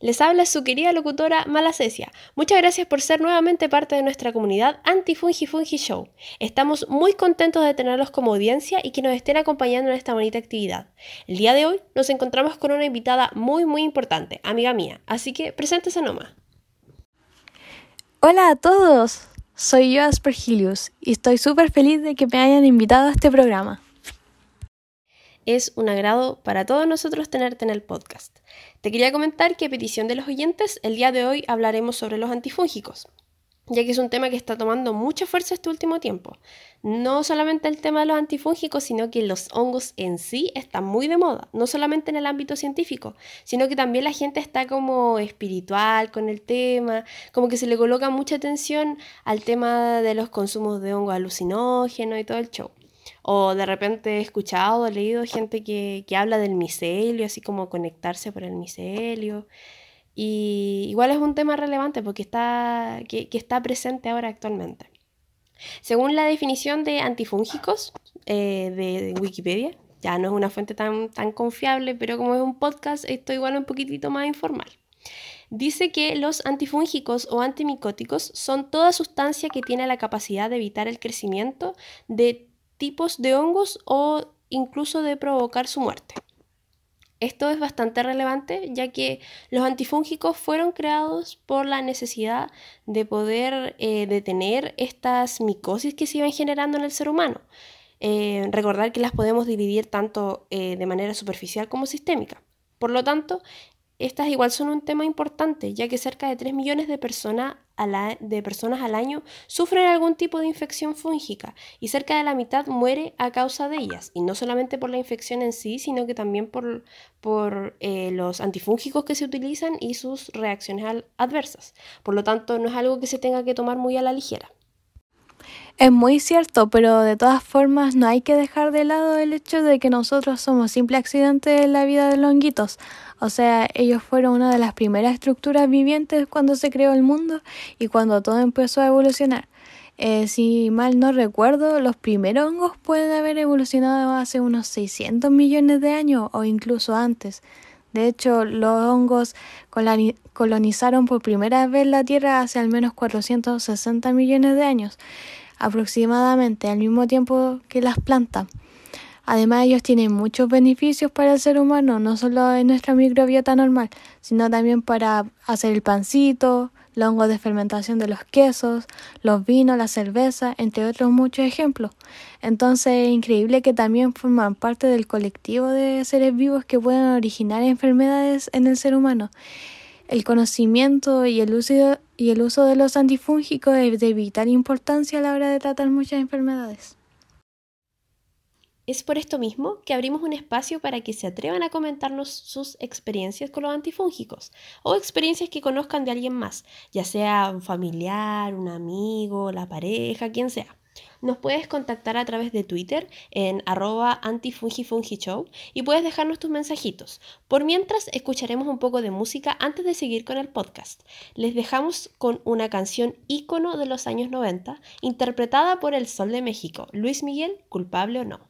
Les habla su querida locutora Malacesia. Muchas gracias por ser nuevamente parte de nuestra comunidad Anti-Fungi Fungi Show. Estamos muy contentos de tenerlos como audiencia y que nos estén acompañando en esta bonita actividad. El día de hoy nos encontramos con una invitada muy, muy importante, amiga mía. Así que preséntese nomás. Hola a todos. Soy yo, Aspergilius, y estoy súper feliz de que me hayan invitado a este programa. Es un agrado para todos nosotros tenerte en el podcast. Te quería comentar que a petición de los oyentes, el día de hoy hablaremos sobre los antifúngicos, ya que es un tema que está tomando mucha fuerza este último tiempo. No solamente el tema de los antifúngicos, sino que los hongos en sí están muy de moda, no solamente en el ámbito científico, sino que también la gente está como espiritual con el tema, como que se le coloca mucha atención al tema de los consumos de hongos alucinógenos y todo el show. O de repente he escuchado, he leído gente que, habla del micelio, así como conectarse por el micelio. Y igual es un tema relevante porque está, que, está presente ahora actualmente. Según la definición de antifúngicos eh, de, Wikipedia, ya no es una fuente tan, tan confiable, pero como es un podcast, esto igual un poquitito más informal. Dice que los antifúngicos o antimicóticos son toda sustancia que tiene la capacidad de evitar el crecimiento de tipos de hongos o incluso de provocar su muerte. Esto es bastante relevante ya que los antifúngicos fueron creados por la necesidad de poder eh, detener estas micosis que se iban generando en el ser humano. Eh, recordar que las podemos dividir tanto eh, de manera superficial como sistémica. Por lo tanto, estas igual son un tema importante, ya que cerca de 3 millones de, personas al año sufren algún tipo de infección fúngica y cerca de la mitad muere a causa de ellas. Y no solamente por la infección en sí, sino que también por, eh, los antifúngicos que se utilizan y sus reacciones adversas. Por lo tanto, no es algo que se tenga que tomar muy a la ligera. Es muy cierto, pero de todas formas no hay que dejar de lado el hecho de que nosotros somos simple accidente de la vida de los honguitos. O sea, ellos fueron una de las primeras estructuras vivientes cuando se creó el mundo y cuando todo empezó a evolucionar. Eh, si mal no recuerdo, los primeros hongos pueden haber evolucionado hace unos 600 millones de años o incluso antes. De hecho, los hongos colonizaron por primera vez la Tierra hace al menos 460 millones de años aproximadamente al mismo tiempo que las plantas. Además, ellos tienen muchos beneficios para el ser humano, no solo en nuestra microbiota normal, sino también para hacer el pancito, los hongos de fermentación de los quesos, los vinos, la cerveza, entre otros muchos ejemplos. Entonces es increíble que también forman parte del colectivo de seres vivos que pueden originar enfermedades en el ser humano. El conocimiento y el uso, y el uso de los antifúngicos es de vital importancia a la hora de tratar muchas enfermedades. Es por esto mismo que abrimos un espacio para que se atrevan a comentarnos sus experiencias con los antifúngicos o experiencias que conozcan de alguien más, ya sea un familiar, un amigo, la pareja, quien sea. Nos puedes contactar a través de Twitter en arroba antifungifungishow y puedes dejarnos tus mensajitos. Por mientras, escucharemos un poco de música antes de seguir con el podcast. Les dejamos con una canción ícono de los años 90, interpretada por el Sol de México, Luis Miguel, culpable o no.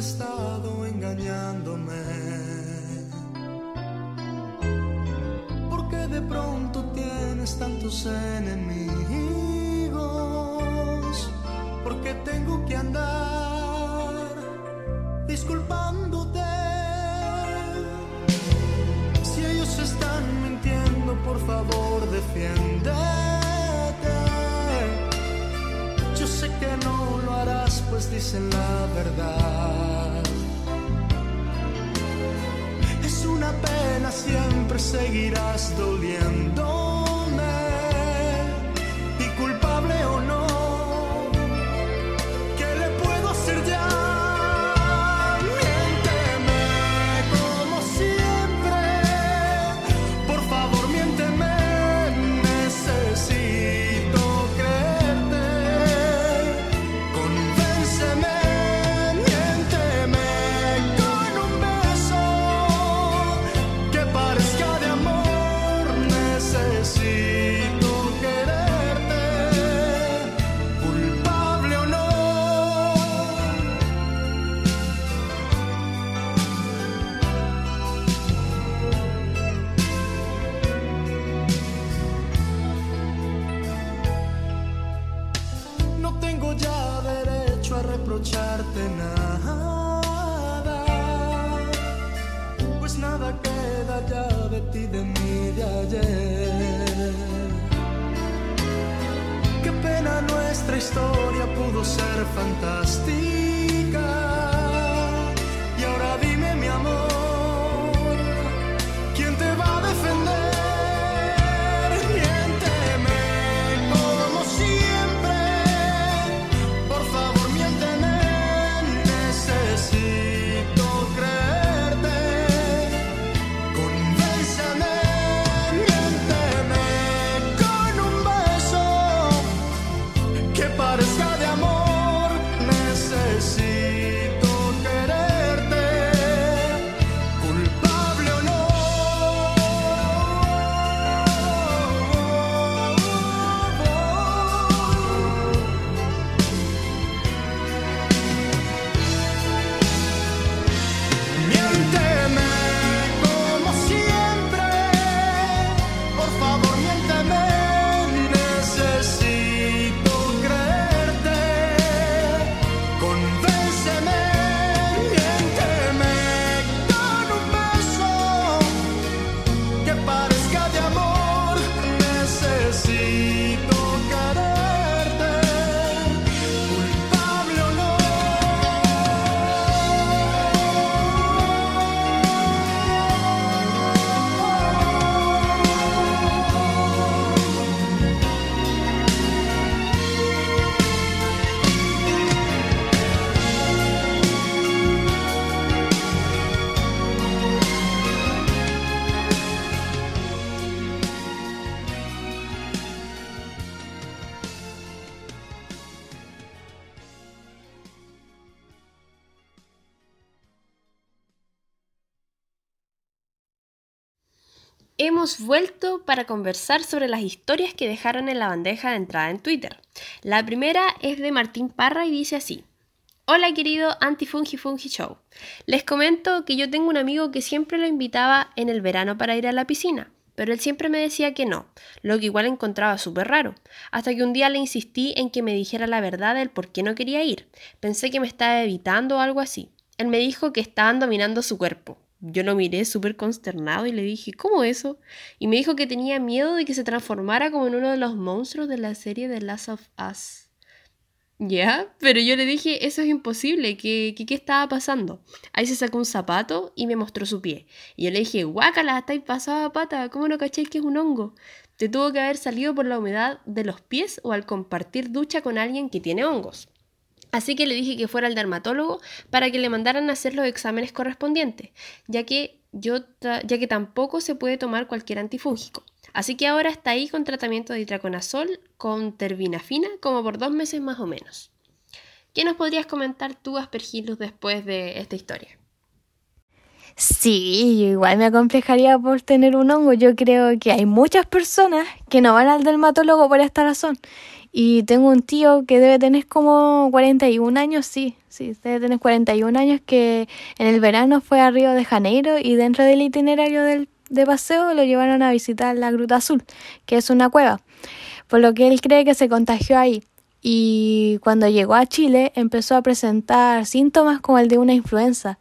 Estado engañándome. Porque de pronto tienes tantos enemigos. Porque tengo que andar disculpándote. Si ellos están mintiendo, por favor defiéndete. Que no lo harás, pues dicen la verdad. una pena siempre seguirás doliendo. Historia pudo ser fantástica. Hemos vuelto para conversar sobre las historias que dejaron en la bandeja de entrada en Twitter. La primera es de Martín Parra y dice así. Hola querido Antifungi Fungi Show. Les comento que yo tengo un amigo que siempre lo invitaba en el verano para ir a la piscina, pero él siempre me decía que no, lo que igual encontraba súper raro, hasta que un día le insistí en que me dijera la verdad del por qué no quería ir. Pensé que me estaba evitando o algo así. Él me dijo que estaban dominando su cuerpo. Yo lo miré súper consternado y le dije, ¿cómo eso? Y me dijo que tenía miedo de que se transformara como en uno de los monstruos de la serie The Last of Us. ¿Ya? Pero yo le dije, eso es imposible, ¿qué, qué, qué estaba pasando? Ahí se sacó un zapato y me mostró su pie. Y yo le dije, guácala, estáis pasada pata, ¿cómo no cacháis que es un hongo? Te tuvo que haber salido por la humedad de los pies o al compartir ducha con alguien que tiene hongos. Así que le dije que fuera al dermatólogo para que le mandaran a hacer los exámenes correspondientes, ya que, yo ya que tampoco se puede tomar cualquier antifúngico. Así que ahora está ahí con tratamiento de itraconazol con terbinafina como por dos meses más o menos. ¿Qué nos podrías comentar tú, Aspergillus, después de esta historia? Sí, igual me acomplejaría por tener un hongo. Yo creo que hay muchas personas que no van al dermatólogo por esta razón. Y tengo un tío que debe tener como 41 años, sí, sí, debe tener 41 años que en el verano fue a Río de Janeiro y dentro del itinerario del, de paseo lo llevaron a visitar la Gruta Azul, que es una cueva, por lo que él cree que se contagió ahí. Y cuando llegó a Chile empezó a presentar síntomas como el de una influenza,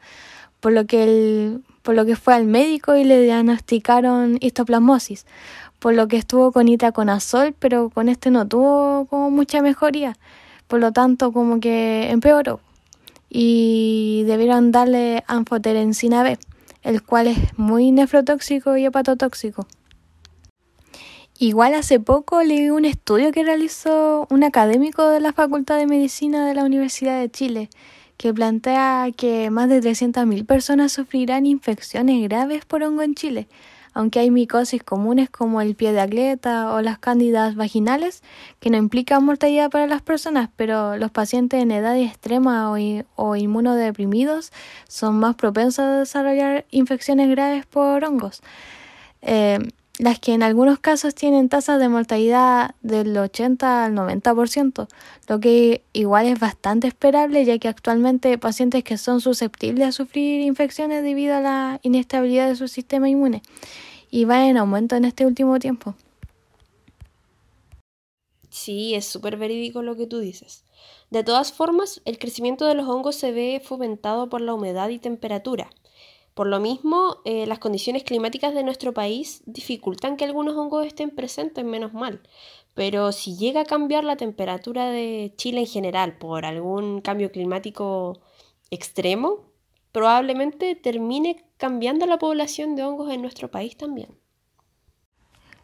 por lo que, él, por lo que fue al médico y le diagnosticaron histoplasmosis por lo que estuvo con itaconazol, pero con este no tuvo como mucha mejoría, por lo tanto como que empeoró y debieron darle anfoterensina B, el cual es muy nefrotóxico y hepatotóxico. Igual hace poco leí un estudio que realizó un académico de la Facultad de Medicina de la Universidad de Chile, que plantea que más de 300.000 personas sufrirán infecciones graves por hongo en Chile, aunque hay micosis comunes como el pie de atleta o las cándidas vaginales que no implican mortalidad para las personas, pero los pacientes en edad extrema o, o inmunodeprimidos son más propensos a desarrollar infecciones graves por hongos. Eh, las que en algunos casos tienen tasas de mortalidad del 80 al 90%, lo que igual es bastante esperable ya que actualmente pacientes que son susceptibles a sufrir infecciones debido a la inestabilidad de su sistema inmune y van en aumento en este último tiempo. Sí, es súper verídico lo que tú dices. De todas formas, el crecimiento de los hongos se ve fomentado por la humedad y temperatura. Por lo mismo, eh, las condiciones climáticas de nuestro país dificultan que algunos hongos estén presentes, menos mal. Pero si llega a cambiar la temperatura de Chile en general por algún cambio climático extremo, probablemente termine cambiando la población de hongos en nuestro país también.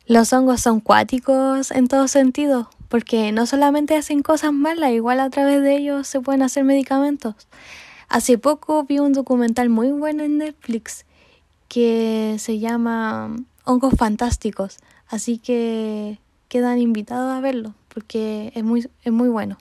Los hongos son cuáticos en todo sentido, porque no solamente hacen cosas malas, igual a través de ellos se pueden hacer medicamentos. Hace poco vi un documental muy bueno en Netflix que se llama Hongos Fantásticos, así que quedan invitados a verlo porque es muy, es muy bueno.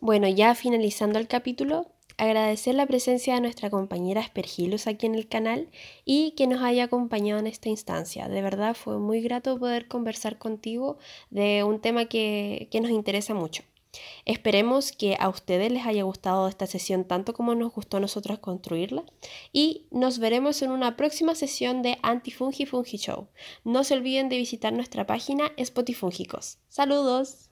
Bueno, ya finalizando el capítulo, agradecer la presencia de nuestra compañera Aspergillus aquí en el canal y que nos haya acompañado en esta instancia. De verdad fue muy grato poder conversar contigo de un tema que, que nos interesa mucho. Esperemos que a ustedes les haya gustado esta sesión tanto como nos gustó a nosotros construirla y nos veremos en una próxima sesión de Antifungi Fungi Show. No se olviden de visitar nuestra página Spotifúngicos. ¡Saludos!